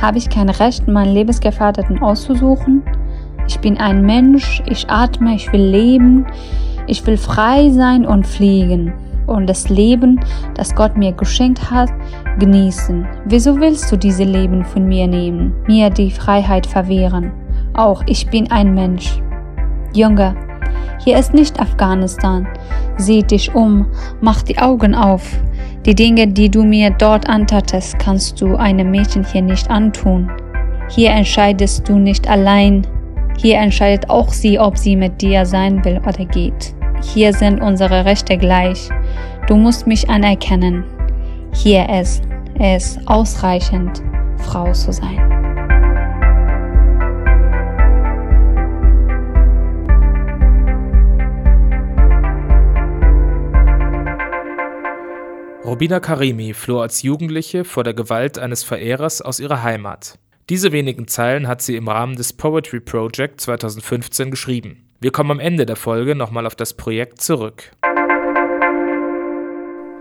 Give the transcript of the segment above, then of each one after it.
Habe ich kein Recht, meinen Lebensgefährten auszusuchen? Ich bin ein Mensch, ich atme, ich will leben, ich will frei sein und fliegen und das Leben, das Gott mir geschenkt hat, genießen. Wieso willst du diese Leben von mir nehmen, mir die Freiheit verwehren? Auch ich bin ein Mensch. Junge, hier ist nicht Afghanistan. Sieh dich um, mach die Augen auf. Die Dinge, die du mir dort antatest, kannst du einem Mädchen hier nicht antun. Hier entscheidest du nicht allein. Hier entscheidet auch sie, ob sie mit dir sein will oder geht. Hier sind unsere Rechte gleich. Du musst mich anerkennen. Hier ist es ausreichend, Frau zu sein. Robina Karimi floh als Jugendliche vor der Gewalt eines Verehrers aus ihrer Heimat. Diese wenigen Zeilen hat sie im Rahmen des Poetry Project 2015 geschrieben. Wir kommen am Ende der Folge nochmal auf das Projekt zurück.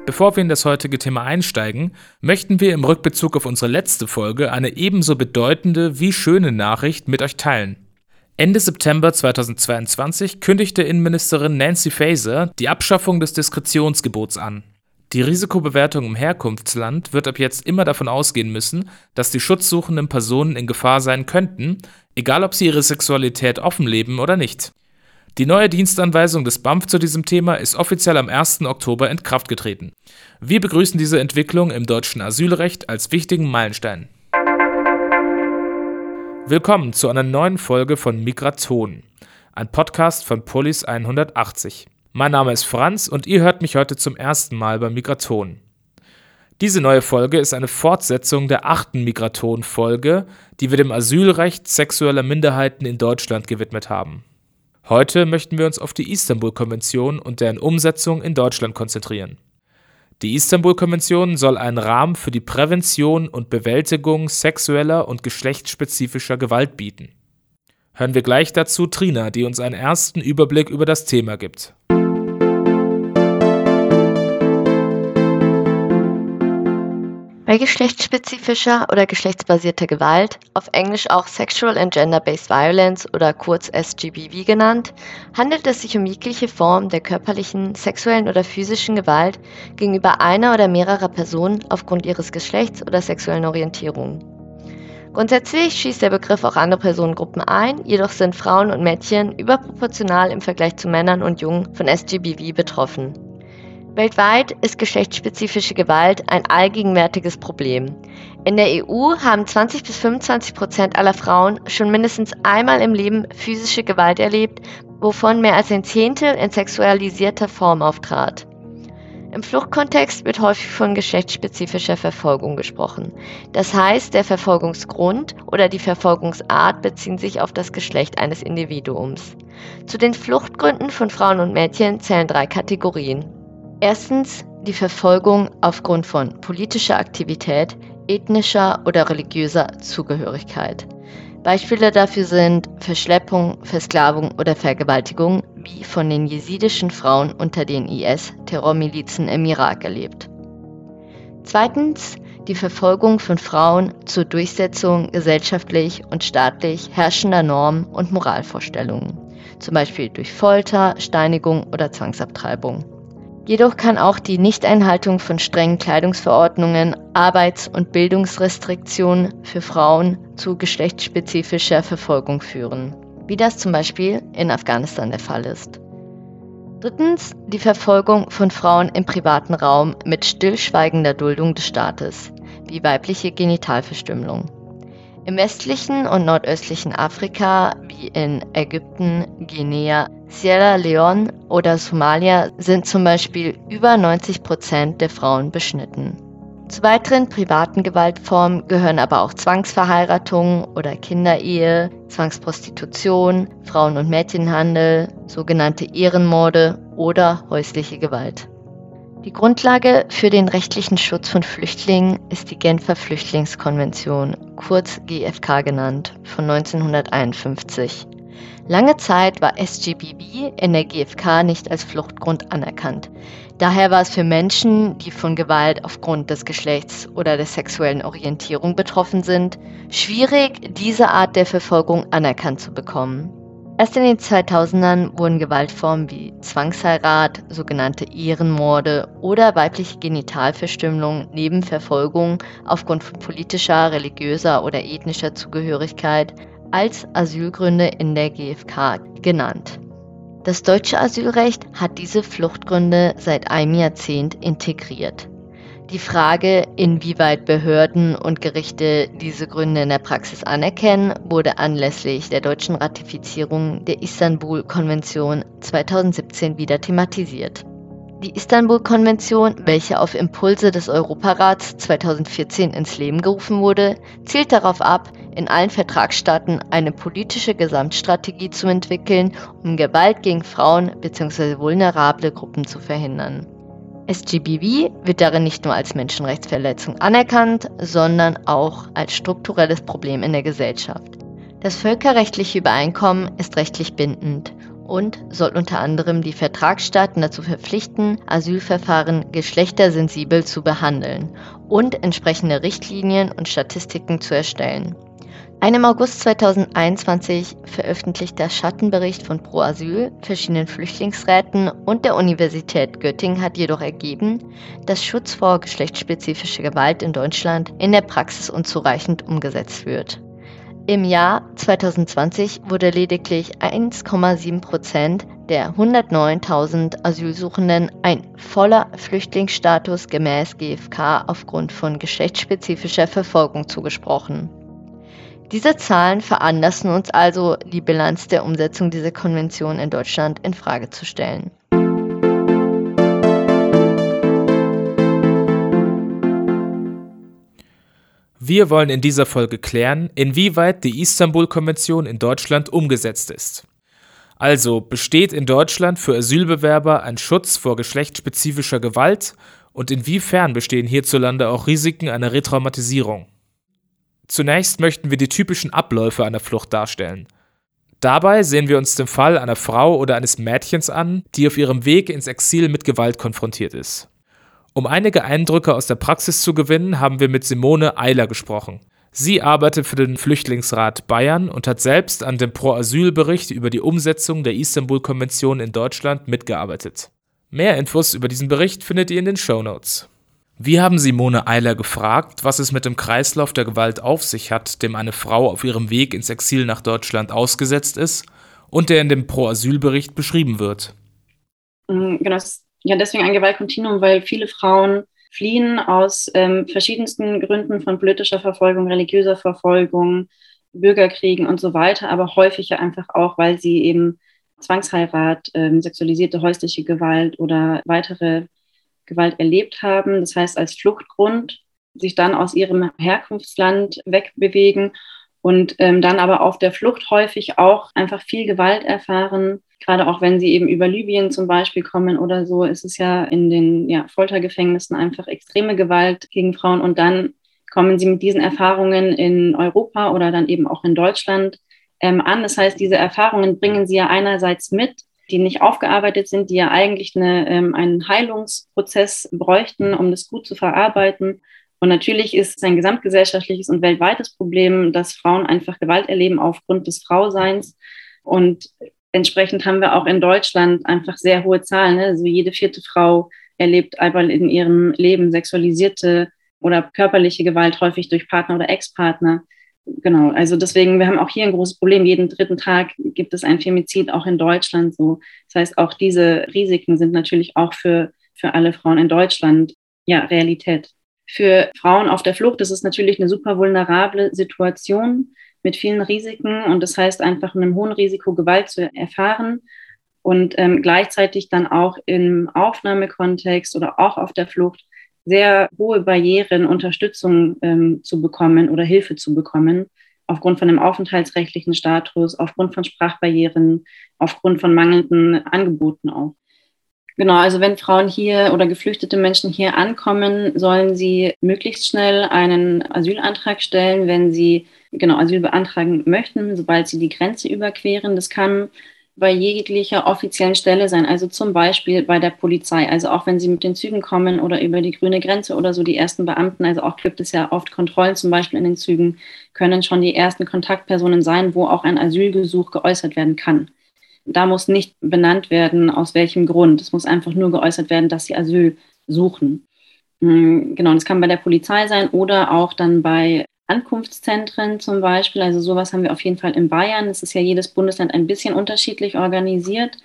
Bevor wir in das heutige Thema einsteigen, möchten wir im Rückbezug auf unsere letzte Folge eine ebenso bedeutende wie schöne Nachricht mit euch teilen. Ende September 2022 kündigte Innenministerin Nancy Faeser die Abschaffung des Diskretionsgebots an. Die Risikobewertung im Herkunftsland wird ab jetzt immer davon ausgehen müssen, dass die schutzsuchenden Personen in Gefahr sein könnten, egal ob sie ihre Sexualität offenleben oder nicht. Die neue Dienstanweisung des BAMF zu diesem Thema ist offiziell am 1. Oktober in Kraft getreten. Wir begrüßen diese Entwicklung im deutschen Asylrecht als wichtigen Meilenstein. Willkommen zu einer neuen Folge von Migraton, ein Podcast von Polis 180. Mein Name ist Franz und ihr hört mich heute zum ersten Mal beim Migraton. Diese neue Folge ist eine Fortsetzung der achten Migraton-Folge, die wir dem Asylrecht sexueller Minderheiten in Deutschland gewidmet haben. Heute möchten wir uns auf die Istanbul-Konvention und deren Umsetzung in Deutschland konzentrieren. Die Istanbul-Konvention soll einen Rahmen für die Prävention und Bewältigung sexueller und geschlechtsspezifischer Gewalt bieten. Hören wir gleich dazu Trina, die uns einen ersten Überblick über das Thema gibt. Bei geschlechtsspezifischer oder geschlechtsbasierter Gewalt, auf Englisch auch Sexual and Gender-Based Violence oder kurz SGBV genannt, handelt es sich um jegliche Form der körperlichen, sexuellen oder physischen Gewalt gegenüber einer oder mehrerer Personen aufgrund ihres Geschlechts oder sexuellen Orientierung. Grundsätzlich schließt der Begriff auch andere Personengruppen ein, jedoch sind Frauen und Mädchen überproportional im Vergleich zu Männern und Jungen von SGBV betroffen. Weltweit ist geschlechtsspezifische Gewalt ein allgegenwärtiges Problem. In der EU haben 20 bis 25 Prozent aller Frauen schon mindestens einmal im Leben physische Gewalt erlebt, wovon mehr als ein Zehntel in sexualisierter Form auftrat. Im Fluchtkontext wird häufig von geschlechtsspezifischer Verfolgung gesprochen. Das heißt, der Verfolgungsgrund oder die Verfolgungsart beziehen sich auf das Geschlecht eines Individuums. Zu den Fluchtgründen von Frauen und Mädchen zählen drei Kategorien. Erstens die Verfolgung aufgrund von politischer Aktivität, ethnischer oder religiöser Zugehörigkeit. Beispiele dafür sind Verschleppung, Versklavung oder Vergewaltigung, wie von den jesidischen Frauen unter den IS-Terrormilizen im Irak erlebt. Zweitens die Verfolgung von Frauen zur Durchsetzung gesellschaftlich und staatlich herrschender Normen und Moralvorstellungen, zum Beispiel durch Folter, Steinigung oder Zwangsabtreibung. Jedoch kann auch die Nichteinhaltung von strengen Kleidungsverordnungen, Arbeits- und Bildungsrestriktionen für Frauen zu geschlechtsspezifischer Verfolgung führen, wie das zum Beispiel in Afghanistan der Fall ist. Drittens die Verfolgung von Frauen im privaten Raum mit stillschweigender Duldung des Staates, wie weibliche Genitalverstümmelung. Im westlichen und nordöstlichen Afrika, wie in Ägypten, Guinea, Sierra Leone oder Somalia, sind zum Beispiel über 90 Prozent der Frauen beschnitten. Zu weiteren privaten Gewaltformen gehören aber auch Zwangsverheiratung oder Kinderehe, Zwangsprostitution, Frauen- und Mädchenhandel, sogenannte Ehrenmorde oder häusliche Gewalt. Die Grundlage für den rechtlichen Schutz von Flüchtlingen ist die Genfer Flüchtlingskonvention, kurz GFK genannt, von 1951. Lange Zeit war SGBV in der GfK nicht als Fluchtgrund anerkannt. Daher war es für Menschen, die von Gewalt aufgrund des Geschlechts oder der sexuellen Orientierung betroffen sind, schwierig, diese Art der Verfolgung anerkannt zu bekommen. Erst in den 2000ern wurden Gewaltformen wie Zwangsheirat, sogenannte Ehrenmorde oder weibliche Genitalverstümmelung neben Verfolgung aufgrund von politischer, religiöser oder ethnischer Zugehörigkeit als Asylgründe in der GfK genannt. Das deutsche Asylrecht hat diese Fluchtgründe seit einem Jahrzehnt integriert. Die Frage, inwieweit Behörden und Gerichte diese Gründe in der Praxis anerkennen, wurde anlässlich der deutschen Ratifizierung der Istanbul-Konvention 2017 wieder thematisiert. Die Istanbul-Konvention, welche auf Impulse des Europarats 2014 ins Leben gerufen wurde, zielt darauf ab, in allen Vertragsstaaten eine politische Gesamtstrategie zu entwickeln, um Gewalt gegen Frauen bzw. vulnerable Gruppen zu verhindern. SGBV wird darin nicht nur als Menschenrechtsverletzung anerkannt, sondern auch als strukturelles Problem in der Gesellschaft. Das völkerrechtliche Übereinkommen ist rechtlich bindend und soll unter anderem die Vertragsstaaten dazu verpflichten, Asylverfahren geschlechtersensibel zu behandeln und entsprechende Richtlinien und Statistiken zu erstellen. Ein im August 2021 veröffentlichter Schattenbericht von Pro Asyl, verschiedenen Flüchtlingsräten und der Universität Göttingen hat jedoch ergeben, dass Schutz vor geschlechtsspezifischer Gewalt in Deutschland in der Praxis unzureichend umgesetzt wird. Im Jahr 2020 wurde lediglich 1,7 Prozent der 109.000 Asylsuchenden ein voller Flüchtlingsstatus gemäß GfK aufgrund von geschlechtsspezifischer Verfolgung zugesprochen. Diese Zahlen veranlassen uns also, die Bilanz der Umsetzung dieser Konvention in Deutschland in Frage zu stellen. Wir wollen in dieser Folge klären, inwieweit die Istanbul-Konvention in Deutschland umgesetzt ist. Also besteht in Deutschland für Asylbewerber ein Schutz vor geschlechtsspezifischer Gewalt und inwiefern bestehen hierzulande auch Risiken einer Retraumatisierung? Zunächst möchten wir die typischen Abläufe einer Flucht darstellen. Dabei sehen wir uns den Fall einer Frau oder eines Mädchens an, die auf ihrem Weg ins Exil mit Gewalt konfrontiert ist. Um einige Eindrücke aus der Praxis zu gewinnen, haben wir mit Simone Eiler gesprochen. Sie arbeitet für den Flüchtlingsrat Bayern und hat selbst an dem Pro-Asyl-Bericht über die Umsetzung der Istanbul-Konvention in Deutschland mitgearbeitet. Mehr Infos über diesen Bericht findet ihr in den Show Notes. Wir haben Simone Eiler gefragt, was es mit dem Kreislauf der Gewalt auf sich hat, dem eine Frau auf ihrem Weg ins Exil nach Deutschland ausgesetzt ist und der in dem Pro-Asyl-Bericht beschrieben wird. Mm, genau, es ist ja deswegen ein Gewaltkontinuum, weil viele Frauen fliehen aus ähm, verschiedensten Gründen von politischer Verfolgung, religiöser Verfolgung, Bürgerkriegen und so weiter, aber häufig ja einfach auch, weil sie eben Zwangsheirat, ähm, sexualisierte häusliche Gewalt oder weitere Gewalt erlebt haben, das heißt als Fluchtgrund, sich dann aus ihrem Herkunftsland wegbewegen und ähm, dann aber auf der Flucht häufig auch einfach viel Gewalt erfahren. Gerade auch wenn sie eben über Libyen zum Beispiel kommen oder so, ist es ja in den ja, Foltergefängnissen einfach extreme Gewalt gegen Frauen und dann kommen sie mit diesen Erfahrungen in Europa oder dann eben auch in Deutschland ähm, an. Das heißt, diese Erfahrungen bringen sie ja einerseits mit, die nicht aufgearbeitet sind, die ja eigentlich eine, ähm, einen Heilungsprozess bräuchten, um das gut zu verarbeiten. Und natürlich ist es ein gesamtgesellschaftliches und weltweites Problem, dass Frauen einfach Gewalt erleben aufgrund des Frauseins. Und entsprechend haben wir auch in Deutschland einfach sehr hohe Zahlen. Ne? Also jede vierte Frau erlebt einmal in ihrem Leben sexualisierte oder körperliche Gewalt, häufig durch Partner oder Ex-Partner genau, also deswegen, wir haben auch hier ein großes Problem. Jeden dritten Tag gibt es ein Femizid, auch in Deutschland so. Das heißt, auch diese Risiken sind natürlich auch für, für alle Frauen in Deutschland ja Realität. Für Frauen auf der Flucht ist es natürlich eine super vulnerable Situation mit vielen Risiken und das heißt einfach einem hohen Risiko Gewalt zu erfahren und ähm, gleichzeitig dann auch im Aufnahmekontext oder auch auf der Flucht sehr hohe Barrieren, Unterstützung ähm, zu bekommen oder Hilfe zu bekommen, aufgrund von dem aufenthaltsrechtlichen Status, aufgrund von Sprachbarrieren, aufgrund von mangelnden Angeboten auch. Genau, also wenn Frauen hier oder geflüchtete Menschen hier ankommen, sollen sie möglichst schnell einen Asylantrag stellen, wenn sie genau Asyl beantragen möchten, sobald sie die Grenze überqueren. Das kann bei jeglicher offiziellen Stelle sein, also zum Beispiel bei der Polizei. Also auch wenn sie mit den Zügen kommen oder über die grüne Grenze oder so die ersten Beamten, also auch gibt es ja oft Kontrollen zum Beispiel in den Zügen, können schon die ersten Kontaktpersonen sein, wo auch ein Asylgesuch geäußert werden kann da muss nicht benannt werden, aus welchem Grund. Es muss einfach nur geäußert werden, dass sie Asyl suchen. Hm, genau, das kann bei der Polizei sein oder auch dann bei Ankunftszentren zum Beispiel. Also sowas haben wir auf jeden Fall in Bayern. Es ist ja jedes Bundesland ein bisschen unterschiedlich organisiert.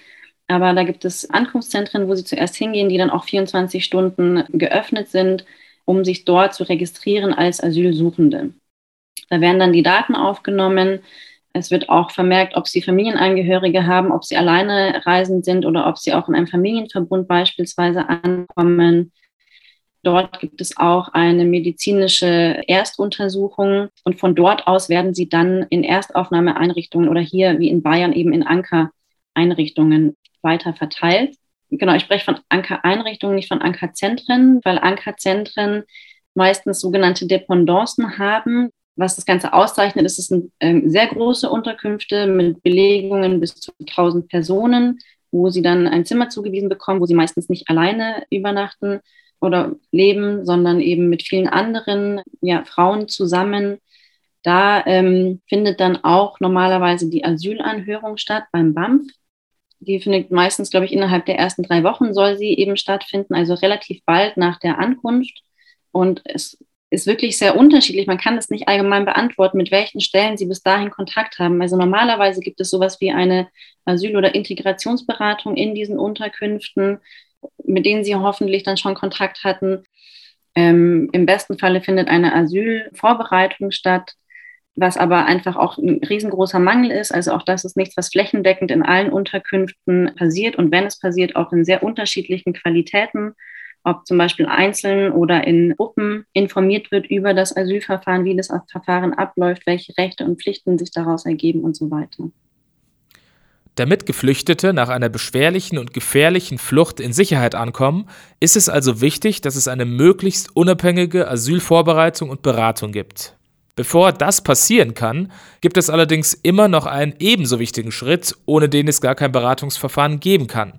Aber da gibt es Ankunftszentren, wo sie zuerst hingehen, die dann auch 24 Stunden geöffnet sind, um sich dort zu registrieren als Asylsuchende. Da werden dann die Daten aufgenommen, es wird auch vermerkt, ob sie Familienangehörige haben, ob sie alleine reisend sind oder ob sie auch in einem Familienverbund beispielsweise ankommen. Dort gibt es auch eine medizinische Erstuntersuchung und von dort aus werden sie dann in Erstaufnahmeeinrichtungen oder hier wie in Bayern eben in Ankereinrichtungen weiter verteilt. Genau, ich spreche von Ankereinrichtungen, nicht von Ankerzentren, weil Ankerzentren meistens sogenannte Dependancen haben. Was das Ganze auszeichnet, ist, es sind ähm, sehr große Unterkünfte mit Belegungen bis zu 1000 Personen, wo sie dann ein Zimmer zugewiesen bekommen, wo sie meistens nicht alleine übernachten oder leben, sondern eben mit vielen anderen ja, Frauen zusammen. Da ähm, findet dann auch normalerweise die Asylanhörung statt beim BAMF. Die findet meistens, glaube ich, innerhalb der ersten drei Wochen soll sie eben stattfinden, also relativ bald nach der Ankunft. Und es ist wirklich sehr unterschiedlich. Man kann das nicht allgemein beantworten, mit welchen Stellen Sie bis dahin Kontakt haben. Also normalerweise gibt es sowas wie eine Asyl- oder Integrationsberatung in diesen Unterkünften, mit denen Sie hoffentlich dann schon Kontakt hatten. Ähm, Im besten Falle findet eine Asylvorbereitung statt, was aber einfach auch ein riesengroßer Mangel ist. Also auch das ist nichts, was flächendeckend in allen Unterkünften passiert und wenn es passiert, auch in sehr unterschiedlichen Qualitäten ob zum Beispiel einzeln oder in Gruppen informiert wird über das Asylverfahren, wie das Verfahren abläuft, welche Rechte und Pflichten sich daraus ergeben und so weiter. Damit Geflüchtete nach einer beschwerlichen und gefährlichen Flucht in Sicherheit ankommen, ist es also wichtig, dass es eine möglichst unabhängige Asylvorbereitung und Beratung gibt. Bevor das passieren kann, gibt es allerdings immer noch einen ebenso wichtigen Schritt, ohne den es gar kein Beratungsverfahren geben kann.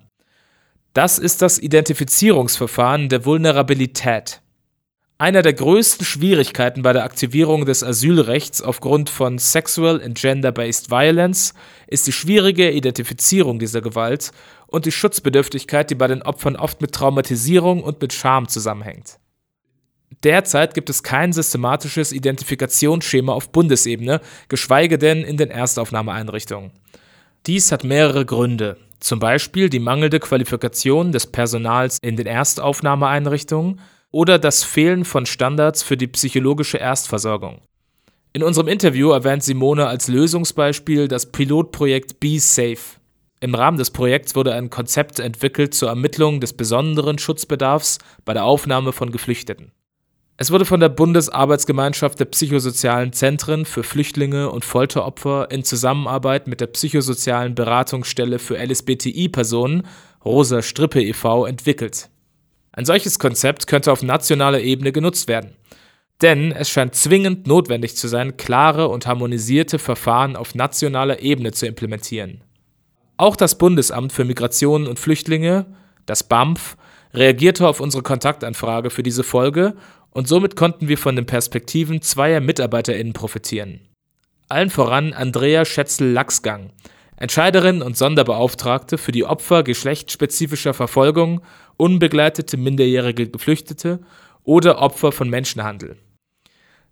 Das ist das Identifizierungsverfahren der Vulnerabilität. Einer der größten Schwierigkeiten bei der Aktivierung des Asylrechts aufgrund von Sexual and Gender-Based Violence ist die schwierige Identifizierung dieser Gewalt und die Schutzbedürftigkeit, die bei den Opfern oft mit Traumatisierung und mit Scham zusammenhängt. Derzeit gibt es kein systematisches Identifikationsschema auf Bundesebene, geschweige denn in den Erstaufnahmeeinrichtungen. Dies hat mehrere Gründe. Zum Beispiel die mangelnde Qualifikation des Personals in den Erstaufnahmeeinrichtungen oder das Fehlen von Standards für die psychologische Erstversorgung. In unserem Interview erwähnt Simone als Lösungsbeispiel das Pilotprojekt Be Safe. Im Rahmen des Projekts wurde ein Konzept entwickelt zur Ermittlung des besonderen Schutzbedarfs bei der Aufnahme von Geflüchteten. Es wurde von der Bundesarbeitsgemeinschaft der psychosozialen Zentren für Flüchtlinge und Folteropfer in Zusammenarbeit mit der psychosozialen Beratungsstelle für LSBTI-Personen Rosa Strippe e.V. entwickelt. Ein solches Konzept könnte auf nationaler Ebene genutzt werden. Denn es scheint zwingend notwendig zu sein, klare und harmonisierte Verfahren auf nationaler Ebene zu implementieren. Auch das Bundesamt für Migration und Flüchtlinge, das BAMF, reagierte auf unsere Kontaktanfrage für diese Folge und somit konnten wir von den Perspektiven zweier MitarbeiterInnen profitieren. Allen voran Andrea Schätzel-Lachsgang, Entscheiderin und Sonderbeauftragte für die Opfer geschlechtsspezifischer Verfolgung, unbegleitete minderjährige Geflüchtete oder Opfer von Menschenhandel.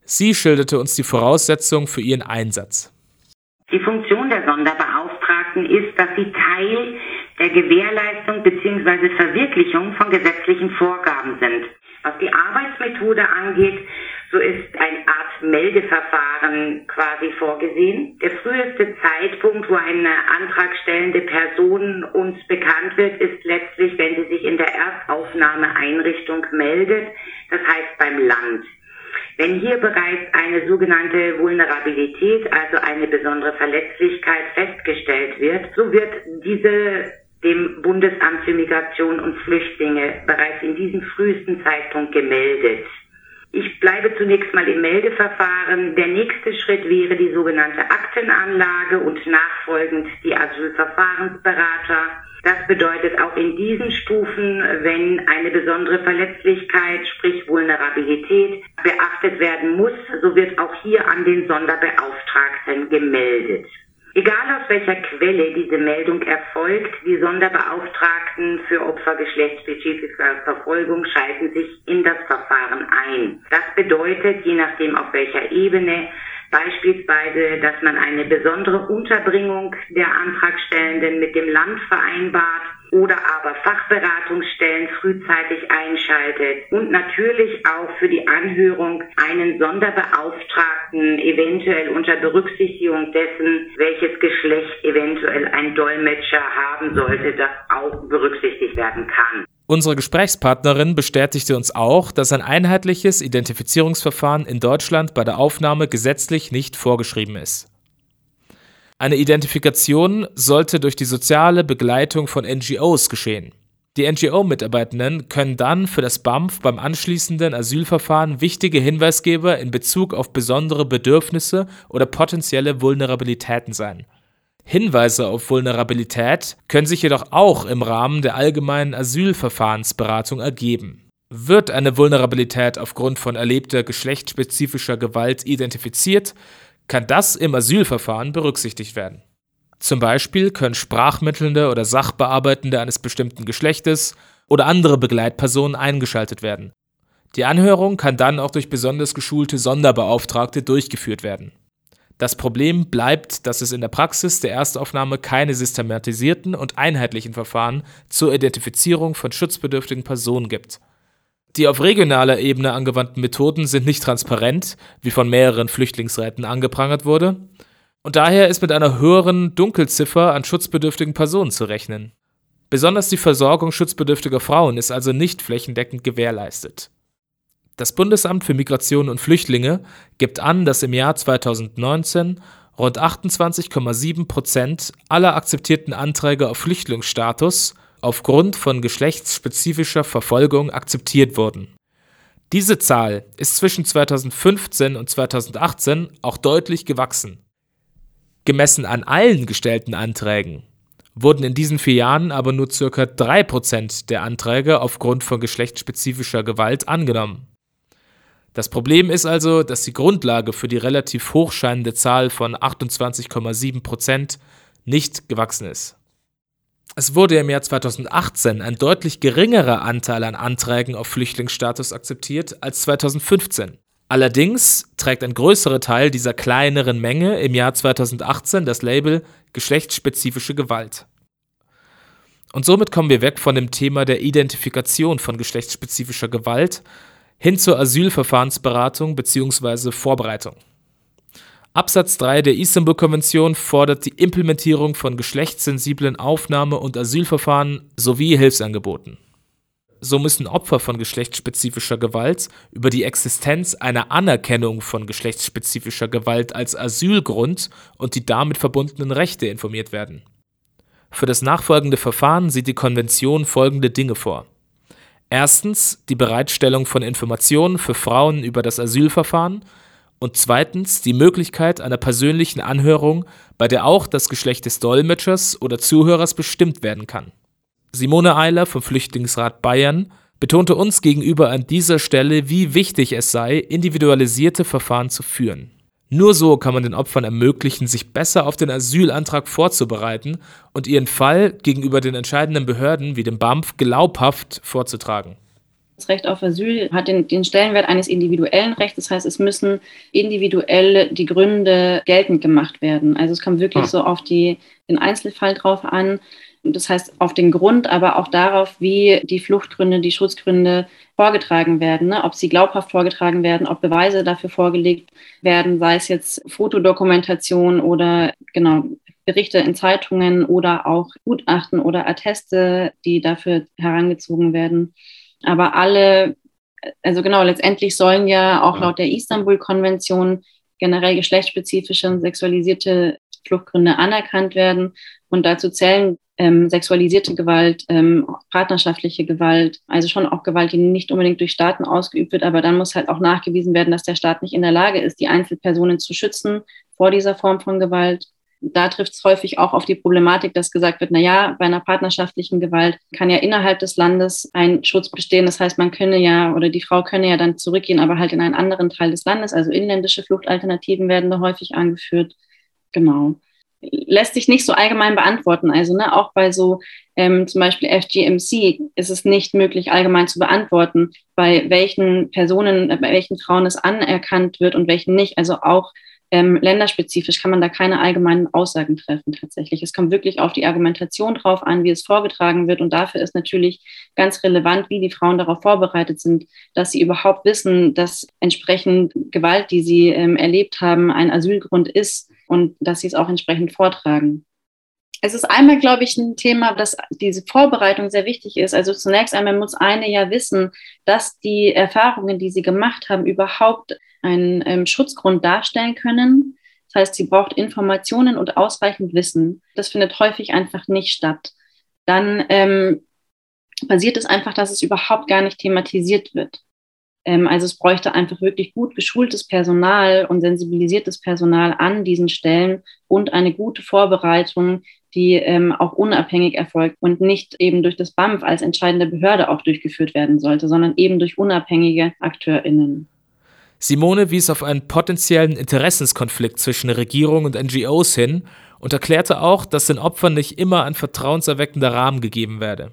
Sie schilderte uns die Voraussetzungen für ihren Einsatz. Die Funktion der Sonderbeauftragten ist, dass sie Teil der Gewährleistung bzw. Verwirklichung von gesetzlichen Vorgaben sind. Was die Arbeitsmethode angeht, so ist eine Art Meldeverfahren quasi vorgesehen. Der früheste Zeitpunkt, wo eine antragstellende Person uns bekannt wird, ist letztlich, wenn sie sich in der Erstaufnahmeeinrichtung meldet, das heißt beim Land. Wenn hier bereits eine sogenannte Vulnerabilität, also eine besondere Verletzlichkeit festgestellt wird, so wird diese dem Bundesamt für Migration und Flüchtlinge bereits in diesem frühesten Zeitpunkt gemeldet. Ich bleibe zunächst mal im Meldeverfahren. Der nächste Schritt wäre die sogenannte Aktenanlage und nachfolgend die Asylverfahrensberater. Das bedeutet auch in diesen Stufen, wenn eine besondere Verletzlichkeit, sprich Vulnerabilität, beachtet werden muss, so wird auch hier an den Sonderbeauftragten gemeldet. Egal aus welcher Quelle diese Meldung erfolgt, die Sonderbeauftragten für Opfer geschlechtsspezifischer Verfolgung schalten sich in das Verfahren ein. Das bedeutet, je nachdem auf welcher Ebene, beispielsweise, dass man eine besondere Unterbringung der Antragstellenden mit dem Land vereinbart oder aber Fachberatungsstellen frühzeitig einschaltet und natürlich auch für die Anhörung einen Sonderbeauftragten eventuell unter Berücksichtigung dessen, welches Geschlecht eventuell ein Dolmetscher haben sollte, das auch berücksichtigt werden kann. Unsere Gesprächspartnerin bestätigte uns auch, dass ein einheitliches Identifizierungsverfahren in Deutschland bei der Aufnahme gesetzlich nicht vorgeschrieben ist. Eine Identifikation sollte durch die soziale Begleitung von NGOs geschehen. Die NGO-Mitarbeitenden können dann für das BAMF beim anschließenden Asylverfahren wichtige Hinweisgeber in Bezug auf besondere Bedürfnisse oder potenzielle Vulnerabilitäten sein. Hinweise auf Vulnerabilität können sich jedoch auch im Rahmen der allgemeinen Asylverfahrensberatung ergeben. Wird eine Vulnerabilität aufgrund von erlebter geschlechtsspezifischer Gewalt identifiziert, kann das im Asylverfahren berücksichtigt werden. Zum Beispiel können Sprachmittelnde oder Sachbearbeitende eines bestimmten Geschlechtes oder andere Begleitpersonen eingeschaltet werden. Die Anhörung kann dann auch durch besonders geschulte Sonderbeauftragte durchgeführt werden. Das Problem bleibt, dass es in der Praxis der Erstaufnahme keine systematisierten und einheitlichen Verfahren zur Identifizierung von schutzbedürftigen Personen gibt. Die auf regionaler Ebene angewandten Methoden sind nicht transparent, wie von mehreren Flüchtlingsräten angeprangert wurde, und daher ist mit einer höheren Dunkelziffer an schutzbedürftigen Personen zu rechnen. Besonders die Versorgung schutzbedürftiger Frauen ist also nicht flächendeckend gewährleistet. Das Bundesamt für Migration und Flüchtlinge gibt an, dass im Jahr 2019 rund 28,7 Prozent aller akzeptierten Anträge auf Flüchtlingsstatus aufgrund von geschlechtsspezifischer Verfolgung akzeptiert wurden. Diese Zahl ist zwischen 2015 und 2018 auch deutlich gewachsen. Gemessen an allen gestellten Anträgen wurden in diesen vier Jahren aber nur ca. 3% der Anträge aufgrund von geschlechtsspezifischer Gewalt angenommen. Das Problem ist also, dass die Grundlage für die relativ hochscheinende Zahl von 28,7 Prozent nicht gewachsen ist. Es wurde im Jahr 2018 ein deutlich geringerer Anteil an Anträgen auf Flüchtlingsstatus akzeptiert als 2015. Allerdings trägt ein größerer Teil dieser kleineren Menge im Jahr 2018 das Label geschlechtsspezifische Gewalt. Und somit kommen wir weg von dem Thema der Identifikation von geschlechtsspezifischer Gewalt hin zur Asylverfahrensberatung bzw. Vorbereitung. Absatz 3 der Istanbul-Konvention fordert die Implementierung von geschlechtssensiblen Aufnahme- und Asylverfahren sowie Hilfsangeboten. So müssen Opfer von geschlechtsspezifischer Gewalt über die Existenz einer Anerkennung von geschlechtsspezifischer Gewalt als Asylgrund und die damit verbundenen Rechte informiert werden. Für das nachfolgende Verfahren sieht die Konvention folgende Dinge vor. Erstens die Bereitstellung von Informationen für Frauen über das Asylverfahren und zweitens die Möglichkeit einer persönlichen Anhörung, bei der auch das Geschlecht des Dolmetschers oder Zuhörers bestimmt werden kann. Simone Eiler vom Flüchtlingsrat Bayern betonte uns gegenüber an dieser Stelle, wie wichtig es sei, individualisierte Verfahren zu führen. Nur so kann man den Opfern ermöglichen, sich besser auf den Asylantrag vorzubereiten und ihren Fall gegenüber den entscheidenden Behörden wie dem BAMF glaubhaft vorzutragen. Das Recht auf Asyl hat den, den, Stellenwert eines individuellen Rechts. Das heißt, es müssen individuell die Gründe geltend gemacht werden. Also es kommt wirklich ah. so auf die, den Einzelfall drauf an. Das heißt, auf den Grund, aber auch darauf, wie die Fluchtgründe, die Schutzgründe vorgetragen werden, ne? ob sie glaubhaft vorgetragen werden, ob Beweise dafür vorgelegt werden, sei es jetzt Fotodokumentation oder genau Berichte in Zeitungen oder auch Gutachten oder Atteste, die dafür herangezogen werden. Aber alle, also genau, letztendlich sollen ja auch laut der Istanbul-Konvention generell geschlechtsspezifische und sexualisierte Fluchtgründe anerkannt werden. Und dazu zählen ähm, sexualisierte Gewalt, ähm, partnerschaftliche Gewalt, also schon auch Gewalt, die nicht unbedingt durch Staaten ausgeübt wird, aber dann muss halt auch nachgewiesen werden, dass der Staat nicht in der Lage ist, die Einzelpersonen zu schützen vor dieser Form von Gewalt. Da trifft es häufig auch auf die Problematik, dass gesagt wird, na ja, bei einer partnerschaftlichen Gewalt kann ja innerhalb des Landes ein Schutz bestehen. Das heißt, man könne ja oder die Frau könne ja dann zurückgehen, aber halt in einen anderen Teil des Landes. Also inländische Fluchtalternativen werden da häufig angeführt. Genau lässt sich nicht so allgemein beantworten. Also ne, auch bei so ähm, zum Beispiel FGMC ist es nicht möglich, allgemein zu beantworten, bei welchen Personen, äh, bei welchen Frauen es anerkannt wird und welchen nicht. Also auch ähm, länderspezifisch kann man da keine allgemeinen Aussagen treffen tatsächlich. Es kommt wirklich auf die Argumentation drauf an, wie es vorgetragen wird. Und dafür ist natürlich ganz relevant, wie die Frauen darauf vorbereitet sind, dass sie überhaupt wissen, dass entsprechend Gewalt, die sie ähm, erlebt haben, ein Asylgrund ist und dass sie es auch entsprechend vortragen. Es ist einmal, glaube ich, ein Thema, dass diese Vorbereitung sehr wichtig ist. Also zunächst einmal muss eine ja wissen, dass die Erfahrungen, die sie gemacht haben, überhaupt einen ähm, Schutzgrund darstellen können. Das heißt, sie braucht Informationen und ausreichend Wissen. Das findet häufig einfach nicht statt. Dann ähm, basiert es einfach, dass es überhaupt gar nicht thematisiert wird. Ähm, also es bräuchte einfach wirklich gut geschultes Personal und sensibilisiertes Personal an diesen Stellen und eine gute Vorbereitung, die ähm, auch unabhängig erfolgt und nicht eben durch das BAMF als entscheidende Behörde auch durchgeführt werden sollte, sondern eben durch unabhängige AkteurInnen. Simone wies auf einen potenziellen Interessenskonflikt zwischen Regierung und NGOs hin und erklärte auch, dass den Opfern nicht immer ein vertrauenserweckender Rahmen gegeben werde.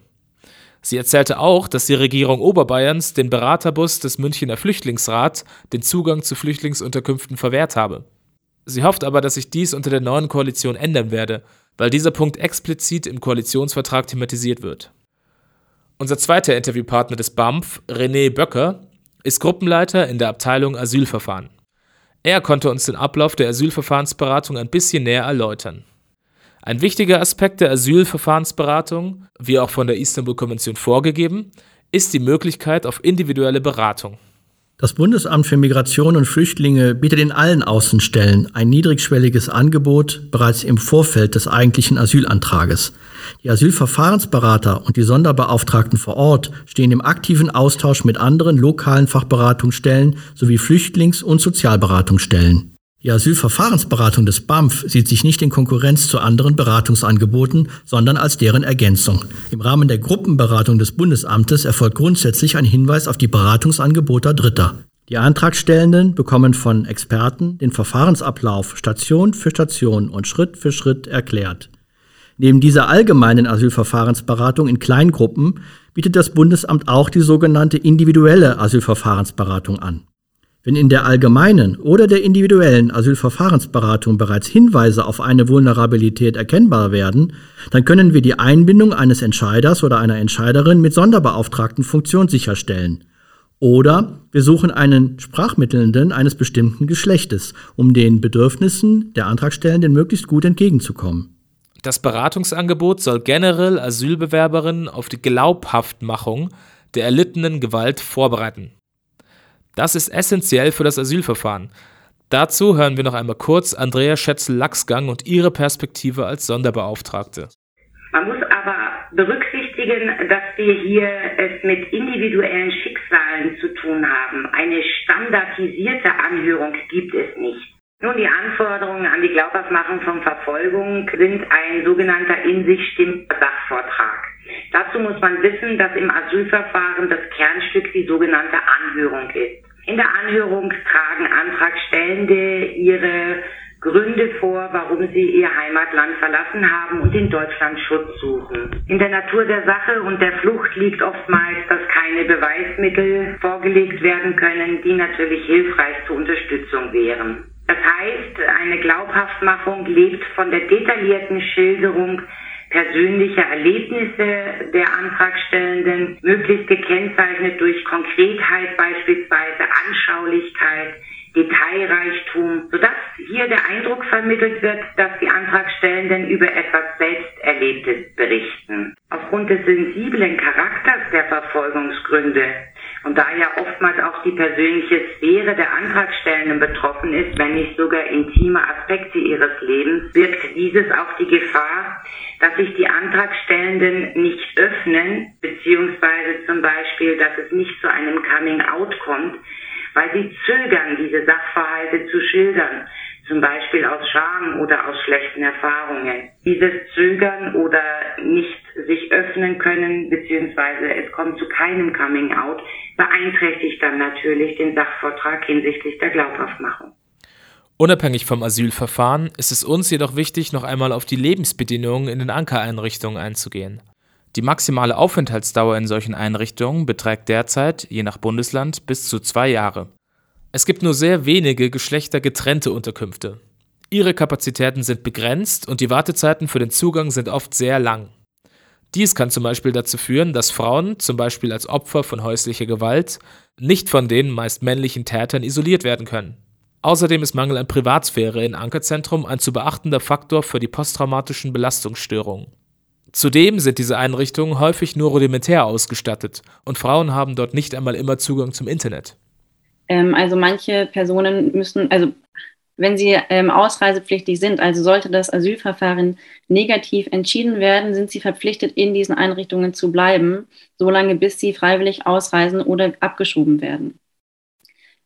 Sie erzählte auch, dass die Regierung Oberbayerns den Beraterbus des Münchner Flüchtlingsrats den Zugang zu Flüchtlingsunterkünften verwehrt habe. Sie hofft aber, dass sich dies unter der neuen Koalition ändern werde, weil dieser Punkt explizit im Koalitionsvertrag thematisiert wird. Unser zweiter Interviewpartner des BAMF, René Böcker, ist Gruppenleiter in der Abteilung Asylverfahren. Er konnte uns den Ablauf der Asylverfahrensberatung ein bisschen näher erläutern. Ein wichtiger Aspekt der Asylverfahrensberatung, wie auch von der Istanbul-Konvention vorgegeben, ist die Möglichkeit auf individuelle Beratung. Das Bundesamt für Migration und Flüchtlinge bietet in allen Außenstellen ein niedrigschwelliges Angebot bereits im Vorfeld des eigentlichen Asylantrages. Die Asylverfahrensberater und die Sonderbeauftragten vor Ort stehen im aktiven Austausch mit anderen lokalen Fachberatungsstellen sowie Flüchtlings- und Sozialberatungsstellen. Die Asylverfahrensberatung des BAMF sieht sich nicht in Konkurrenz zu anderen Beratungsangeboten, sondern als deren Ergänzung. Im Rahmen der Gruppenberatung des Bundesamtes erfolgt grundsätzlich ein Hinweis auf die Beratungsangebote Dritter. Die Antragstellenden bekommen von Experten den Verfahrensablauf Station für Station und Schritt für Schritt erklärt. Neben dieser allgemeinen Asylverfahrensberatung in Kleingruppen bietet das Bundesamt auch die sogenannte individuelle Asylverfahrensberatung an. Wenn in der allgemeinen oder der individuellen Asylverfahrensberatung bereits Hinweise auf eine Vulnerabilität erkennbar werden, dann können wir die Einbindung eines Entscheiders oder einer Entscheiderin mit sonderbeauftragten Funktion sicherstellen. Oder wir suchen einen Sprachmittelnden eines bestimmten Geschlechtes, um den Bedürfnissen der Antragstellenden möglichst gut entgegenzukommen. Das Beratungsangebot soll generell Asylbewerberinnen auf die Glaubhaftmachung der erlittenen Gewalt vorbereiten. Das ist essentiell für das Asylverfahren. Dazu hören wir noch einmal kurz Andrea Schätzel-Lachsgang und ihre Perspektive als Sonderbeauftragte. Man muss aber berücksichtigen, dass wir hier es mit individuellen Schicksalen zu tun haben. Eine standardisierte Anhörung gibt es nicht. Nun, die Anforderungen an die Glaubhaftmachung von Verfolgung sind ein sogenannter in sich stimmender Sachvortrag. Dazu muss man wissen, dass im Asylverfahren das Kernstück die sogenannte Anhörung ist. In der Anhörung tragen Antragstellende ihre Gründe vor, warum sie ihr Heimatland verlassen haben und in Deutschland Schutz suchen. In der Natur der Sache und der Flucht liegt oftmals, dass keine Beweismittel vorgelegt werden können, die natürlich hilfreich zur Unterstützung wären. Das heißt, eine Glaubhaftmachung lebt von der detaillierten Schilderung persönliche Erlebnisse der Antragstellenden, möglichst gekennzeichnet durch Konkretheit beispielsweise, Anschaulichkeit, Detailreichtum, sodass hier der Eindruck vermittelt wird, dass die Antragstellenden über etwas Selbsterlebtes berichten. Aufgrund des sensiblen Charakters der Verfolgungsgründe Und da ja oftmals auch die persönliche Sphäre der Antragstellenden betroffen ist, wenn nicht sogar intime Aspekte ihres Lebens, birgt dieses auch die Gefahr, dass sich die Antragstellenden nicht öffnen, beziehungsweise zum Beispiel, dass es nicht zu einem Coming-out kommt, weil sie zögern, diese Sachverhalte zu schildern zum Beispiel aus Scham oder aus schlechten Erfahrungen. Dieses Zögern oder nicht sich öffnen können, beziehungsweise es kommt zu keinem Coming Out, beeinträchtigt dann natürlich den Sachvortrag hinsichtlich der Glaubhaftmachung. Unabhängig vom Asylverfahren ist es uns jedoch wichtig, noch einmal auf die Lebensbedingungen in den Ankereinrichtungen einzugehen. Die maximale Aufenthaltsdauer in solchen Einrichtungen beträgt derzeit, je nach Bundesland, bis zu zwei Jahre. Es gibt nur sehr wenige geschlechtergetrennte Unterkünfte. Ihre Kapazitäten sind begrenzt und die Wartezeiten für den Zugang sind oft sehr lang. Dies kann zum Beispiel dazu führen, dass Frauen, zum Beispiel als Opfer von häuslicher Gewalt, nicht von den meist männlichen Tätern isoliert werden können. Außerdem ist Mangel an Privatsphäre in Ankerzentrum ein zu beachtender Faktor für die posttraumatischen Belastungsstörungen. Zudem sind diese Einrichtungen häufig nur rudimentär ausgestattet und Frauen haben dort nicht einmal immer Zugang zum Internet. Ähm, also manche Personen müssen, also wenn sie ähm, ausreisepflichtig sind, also sollte das Asylverfahren negativ entschieden werden, sind sie verpflichtet, in diesen Einrichtungen zu bleiben, solange bis sie freiwillig ausreisen oder abgeschoben werden.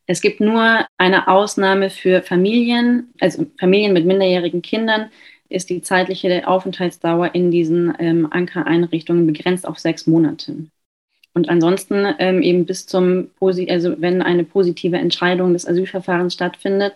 Es gibt nur eine Ausnahme für Familien, also Familien mit minderjährigen Kindern, ist die zeitliche Aufenthaltsdauer in diesen ähm, Ankereinrichtungen begrenzt auf sechs Monate. Und ansonsten ähm, eben bis zum, also wenn eine positive Entscheidung des Asylverfahrens stattfindet,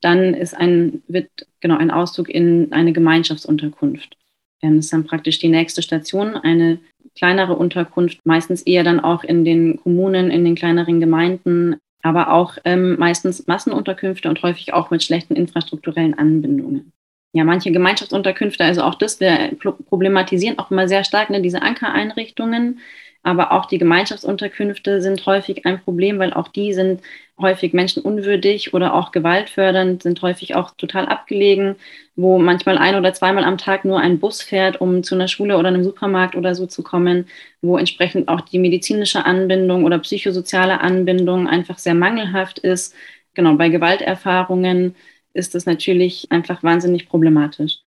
dann ist ein, wird genau ein Auszug in eine Gemeinschaftsunterkunft. Ähm, das ist dann praktisch die nächste Station, eine kleinere Unterkunft, meistens eher dann auch in den Kommunen, in den kleineren Gemeinden, aber auch ähm, meistens Massenunterkünfte und häufig auch mit schlechten infrastrukturellen Anbindungen. Ja, manche Gemeinschaftsunterkünfte, also auch das, wir problematisieren auch immer sehr stark ne, diese Ankereinrichtungen aber auch die Gemeinschaftsunterkünfte sind häufig ein Problem, weil auch die sind häufig menschenunwürdig oder auch gewaltfördernd, sind häufig auch total abgelegen, wo manchmal ein oder zweimal am Tag nur ein Bus fährt, um zu einer Schule oder einem Supermarkt oder so zu kommen, wo entsprechend auch die medizinische Anbindung oder psychosoziale Anbindung einfach sehr mangelhaft ist. Genau, bei Gewalterfahrungen ist das natürlich einfach wahnsinnig problematisch.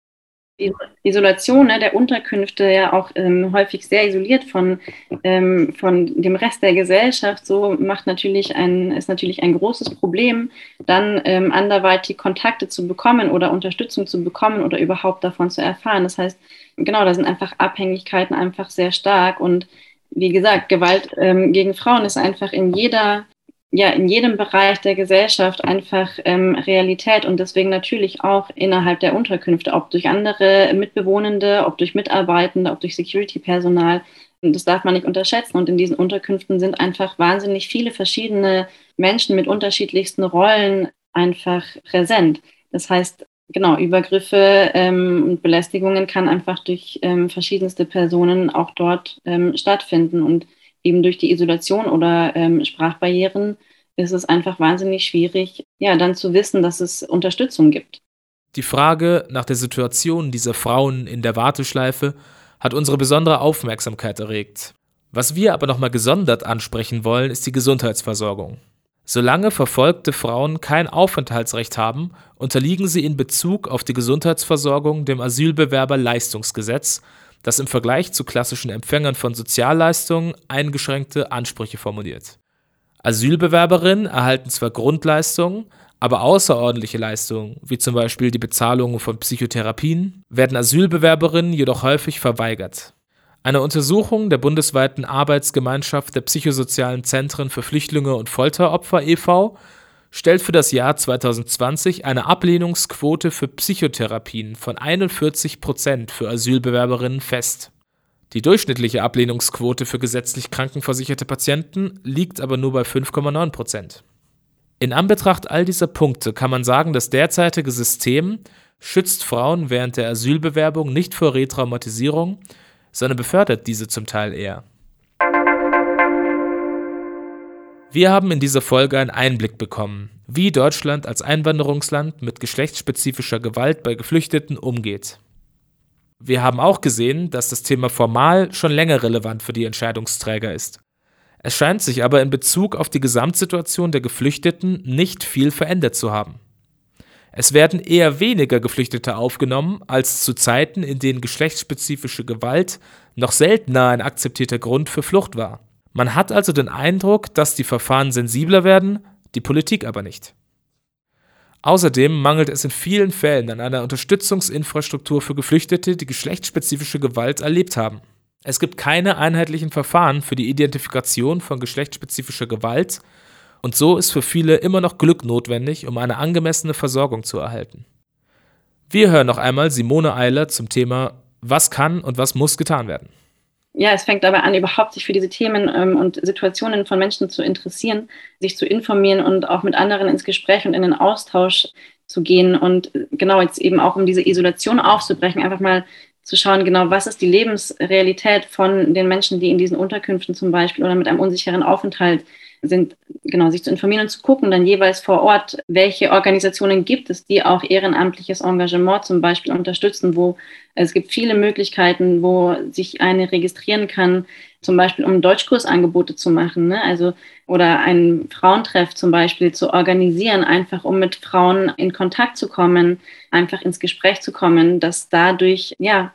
Isolation ne, der Unterkünfte ja auch ähm, häufig sehr isoliert von, ähm, von dem Rest der Gesellschaft, so macht natürlich ein, ist natürlich ein großes Problem, dann ähm, anderweitig Kontakte zu bekommen oder Unterstützung zu bekommen oder überhaupt davon zu erfahren. Das heißt, genau, da sind einfach Abhängigkeiten einfach sehr stark und wie gesagt, Gewalt ähm, gegen Frauen ist einfach in jeder ja in jedem Bereich der Gesellschaft einfach ähm, Realität und deswegen natürlich auch innerhalb der Unterkünfte, ob durch andere Mitbewohnende, ob durch Mitarbeitende, ob durch Security-Personal. Das darf man nicht unterschätzen. Und in diesen Unterkünften sind einfach wahnsinnig viele verschiedene Menschen mit unterschiedlichsten Rollen einfach präsent. Das heißt, genau, Übergriffe ähm, und Belästigungen kann einfach durch ähm, verschiedenste Personen auch dort ähm, stattfinden. Und eben durch die Isolation oder ähm, Sprachbarrieren ist es einfach wahnsinnig schwierig, ja, dann zu wissen, dass es Unterstützung gibt. Die Frage nach der Situation dieser Frauen in der Warteschleife hat unsere besondere Aufmerksamkeit erregt. Was wir aber nochmal gesondert ansprechen wollen, ist die Gesundheitsversorgung. Solange verfolgte Frauen kein Aufenthaltsrecht haben, unterliegen sie in Bezug auf die Gesundheitsversorgung dem Asylbewerberleistungsgesetz, das im Vergleich zu klassischen Empfängern von Sozialleistungen eingeschränkte Ansprüche formuliert. Asylbewerberinnen erhalten zwar Grundleistungen, aber außerordentliche Leistungen, wie zum Beispiel die Bezahlung von Psychotherapien, werden Asylbewerberinnen jedoch häufig verweigert. Eine Untersuchung der bundesweiten Arbeitsgemeinschaft der psychosozialen Zentren für Flüchtlinge und Folteropfer e.V stellt für das Jahr 2020 eine Ablehnungsquote für Psychotherapien von 41 Prozent für Asylbewerberinnen fest. Die durchschnittliche Ablehnungsquote für gesetzlich krankenversicherte Patienten liegt aber nur bei 5,9 Prozent. In Anbetracht all dieser Punkte kann man sagen, das derzeitige System schützt Frauen während der Asylbewerbung nicht vor Retraumatisierung, sondern befördert diese zum Teil eher. Wir haben in dieser Folge einen Einblick bekommen, wie Deutschland als Einwanderungsland mit geschlechtsspezifischer Gewalt bei Geflüchteten umgeht. Wir haben auch gesehen, dass das Thema formal schon länger relevant für die Entscheidungsträger ist. Es scheint sich aber in Bezug auf die Gesamtsituation der Geflüchteten nicht viel verändert zu haben. Es werden eher weniger Geflüchtete aufgenommen als zu Zeiten, in denen geschlechtsspezifische Gewalt noch seltener ein akzeptierter Grund für Flucht war. Man hat also den Eindruck, dass die Verfahren sensibler werden, die Politik aber nicht. Außerdem mangelt es in vielen Fällen an einer Unterstützungsinfrastruktur für Geflüchtete, die geschlechtsspezifische Gewalt erlebt haben. Es gibt keine einheitlichen Verfahren für die Identifikation von geschlechtsspezifischer Gewalt und so ist für viele immer noch Glück notwendig, um eine angemessene Versorgung zu erhalten. Wir hören noch einmal Simone Eiler zum Thema Was kann und was muss getan werden. Ja, es fängt dabei an, überhaupt sich für diese Themen ähm, und Situationen von Menschen zu interessieren, sich zu informieren und auch mit anderen ins Gespräch und in den Austausch zu gehen und äh, genau jetzt eben auch um diese Isolation aufzubrechen, einfach mal zu schauen, genau, was ist die Lebensrealität von den Menschen, die in diesen Unterkünften zum Beispiel oder mit einem unsicheren Aufenthalt sind, genau, sich zu informieren und zu gucken, dann jeweils vor Ort, welche Organisationen gibt es, die auch ehrenamtliches Engagement zum Beispiel unterstützen, wo es gibt viele Möglichkeiten, wo sich eine registrieren kann, zum Beispiel um Deutschkursangebote zu machen, ne? also oder einen Frauentreff zum Beispiel zu organisieren, einfach um mit Frauen in Kontakt zu kommen, einfach ins Gespräch zu kommen, dass dadurch ja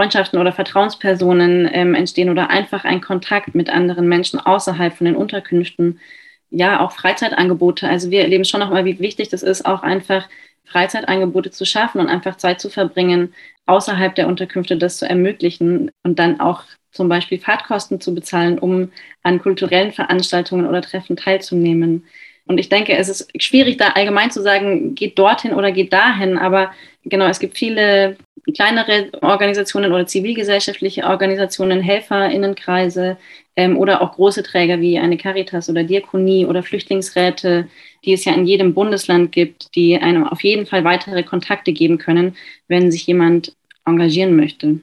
Freundschaften oder Vertrauenspersonen ähm, entstehen oder einfach ein Kontakt mit anderen Menschen außerhalb von den Unterkünften. Ja, auch Freizeitangebote. Also wir erleben schon nochmal, wie wichtig das ist, auch einfach Freizeitangebote zu schaffen und einfach Zeit zu verbringen, außerhalb der Unterkünfte das zu ermöglichen und dann auch zum Beispiel Fahrtkosten zu bezahlen, um an kulturellen Veranstaltungen oder Treffen teilzunehmen. Und ich denke, es ist schwierig, da allgemein zu sagen, geht dorthin oder geht dahin. Aber genau, es gibt viele kleinere Organisationen oder zivilgesellschaftliche Organisationen, Helferinnenkreise ähm, oder auch große Träger wie eine Caritas oder Diakonie oder Flüchtlingsräte, die es ja in jedem Bundesland gibt, die einem auf jeden Fall weitere Kontakte geben können, wenn sich jemand engagieren möchte.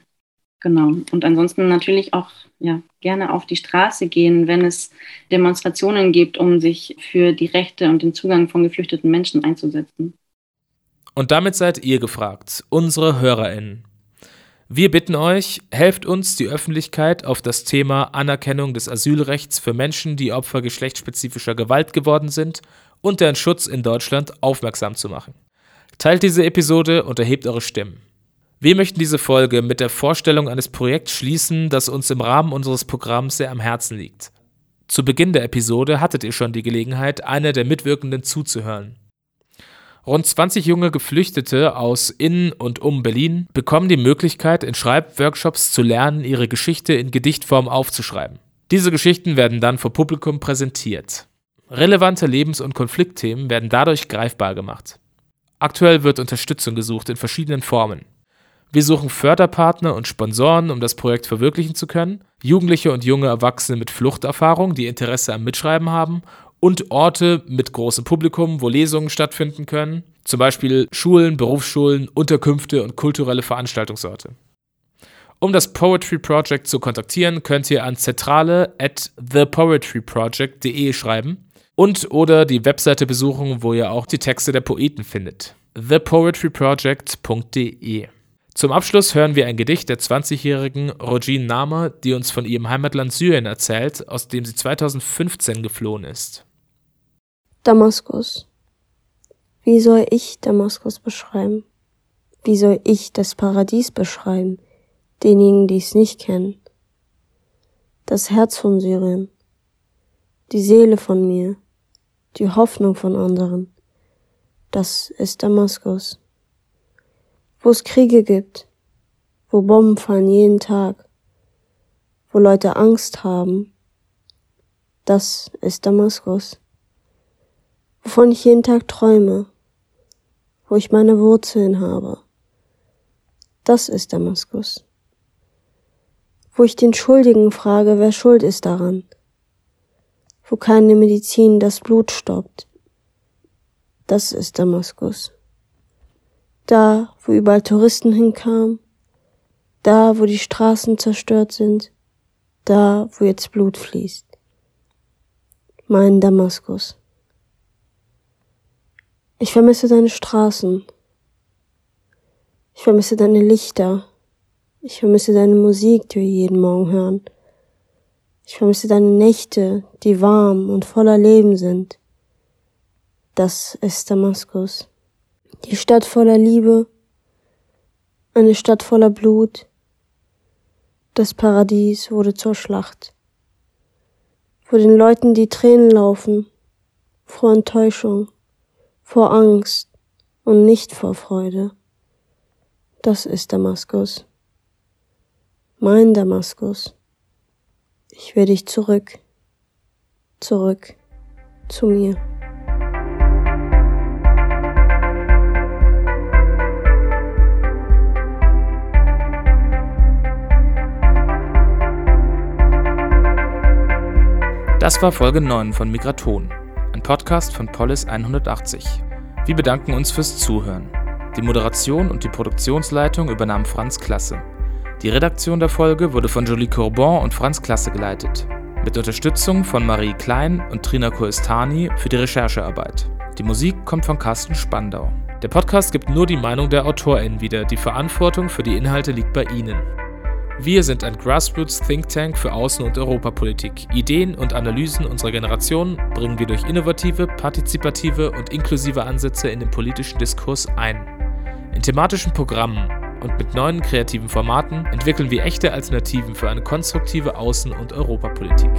Genau. Und ansonsten natürlich auch ja, gerne auf die Straße gehen, wenn es Demonstrationen gibt, um sich für die Rechte und den Zugang von geflüchteten Menschen einzusetzen. Und damit seid ihr gefragt, unsere HörerInnen. Wir bitten euch, helft uns, die Öffentlichkeit auf das Thema Anerkennung des Asylrechts für Menschen, die Opfer geschlechtsspezifischer Gewalt geworden sind und deren Schutz in Deutschland aufmerksam zu machen. Teilt diese Episode und erhebt eure Stimmen. Wir möchten diese Folge mit der Vorstellung eines Projekts schließen, das uns im Rahmen unseres Programms sehr am Herzen liegt. Zu Beginn der Episode hattet ihr schon die Gelegenheit, einer der Mitwirkenden zuzuhören. Rund 20 junge Geflüchtete aus in und um Berlin bekommen die Möglichkeit, in Schreibworkshops zu lernen, ihre Geschichte in Gedichtform aufzuschreiben. Diese Geschichten werden dann vor Publikum präsentiert. Relevante Lebens- und Konfliktthemen werden dadurch greifbar gemacht. Aktuell wird Unterstützung gesucht in verschiedenen Formen. Wir suchen Förderpartner und Sponsoren, um das Projekt verwirklichen zu können, Jugendliche und junge Erwachsene mit Fluchterfahrung, die Interesse am Mitschreiben haben und Orte mit großem Publikum, wo Lesungen stattfinden können, zum Beispiel Schulen, Berufsschulen, Unterkünfte und kulturelle Veranstaltungsorte. Um das Poetry Project zu kontaktieren, könnt ihr an zentrale at thepoetryproject.de schreiben und oder die Webseite besuchen, wo ihr auch die Texte der Poeten findet. thepoetryproject.de Zum Abschluss hören wir ein Gedicht der 20-jährigen Rojin Nama, die uns von ihrem Heimatland Syrien erzählt, aus dem sie 2015 geflohen ist. Damaskus. Wie soll ich Damaskus beschreiben? Wie soll ich das Paradies beschreiben, denjenigen, die es nicht kennen? Das Herz von Syrien, die Seele von mir, die Hoffnung von anderen, das ist Damaskus. Wo es Kriege gibt, wo Bomben fallen jeden Tag, wo Leute Angst haben, das ist Damaskus wovon ich jeden Tag träume, wo ich meine Wurzeln habe. Das ist Damaskus. Wo ich den Schuldigen frage, wer schuld ist daran. Wo keine Medizin das Blut stoppt. Das ist Damaskus. Da, wo überall Touristen hinkamen. Da, wo die Straßen zerstört sind. Da, wo jetzt Blut fließt. Mein Damaskus. Ich vermisse deine Straßen. Ich vermisse deine Lichter. Ich vermisse deine Musik, die wir jeden Morgen hören. Ich vermisse deine Nächte, die warm und voller Leben sind. Das ist Damaskus. Die Stadt voller Liebe, eine Stadt voller Blut. Das Paradies wurde zur Schlacht. Vor den Leuten die Tränen laufen, vor Enttäuschung, vor Angst und nicht vor Freude. Das ist Damaskus. Mein Damaskus. Ich will dich zurück, zurück zu mir. Das war Folge 9 von Migraton, ein Podcast von Polis 180. Wir bedanken uns fürs Zuhören. Die Moderation und die Produktionsleitung übernahm Franz Klasse. Die Redaktion der Folge wurde von Julie Courbon und Franz Klasse geleitet. Mit Unterstützung von Marie Klein und Trina Koestani für die Recherchearbeit. Die Musik kommt von Carsten Spandau. Der Podcast gibt nur die Meinung der AutorInnen wieder. Die Verantwortung für die Inhalte liegt bei Ihnen. Wir sind ein Grassroots Think Tank für Außen- und Europapolitik. Ideen und Analysen unserer Generation bringen wir durch innovative, partizipative und inklusive Ansätze in den politischen Diskurs ein. In thematischen Programmen und mit neuen kreativen Formaten entwickeln wir echte Alternativen für eine konstruktive Außen- und Europapolitik.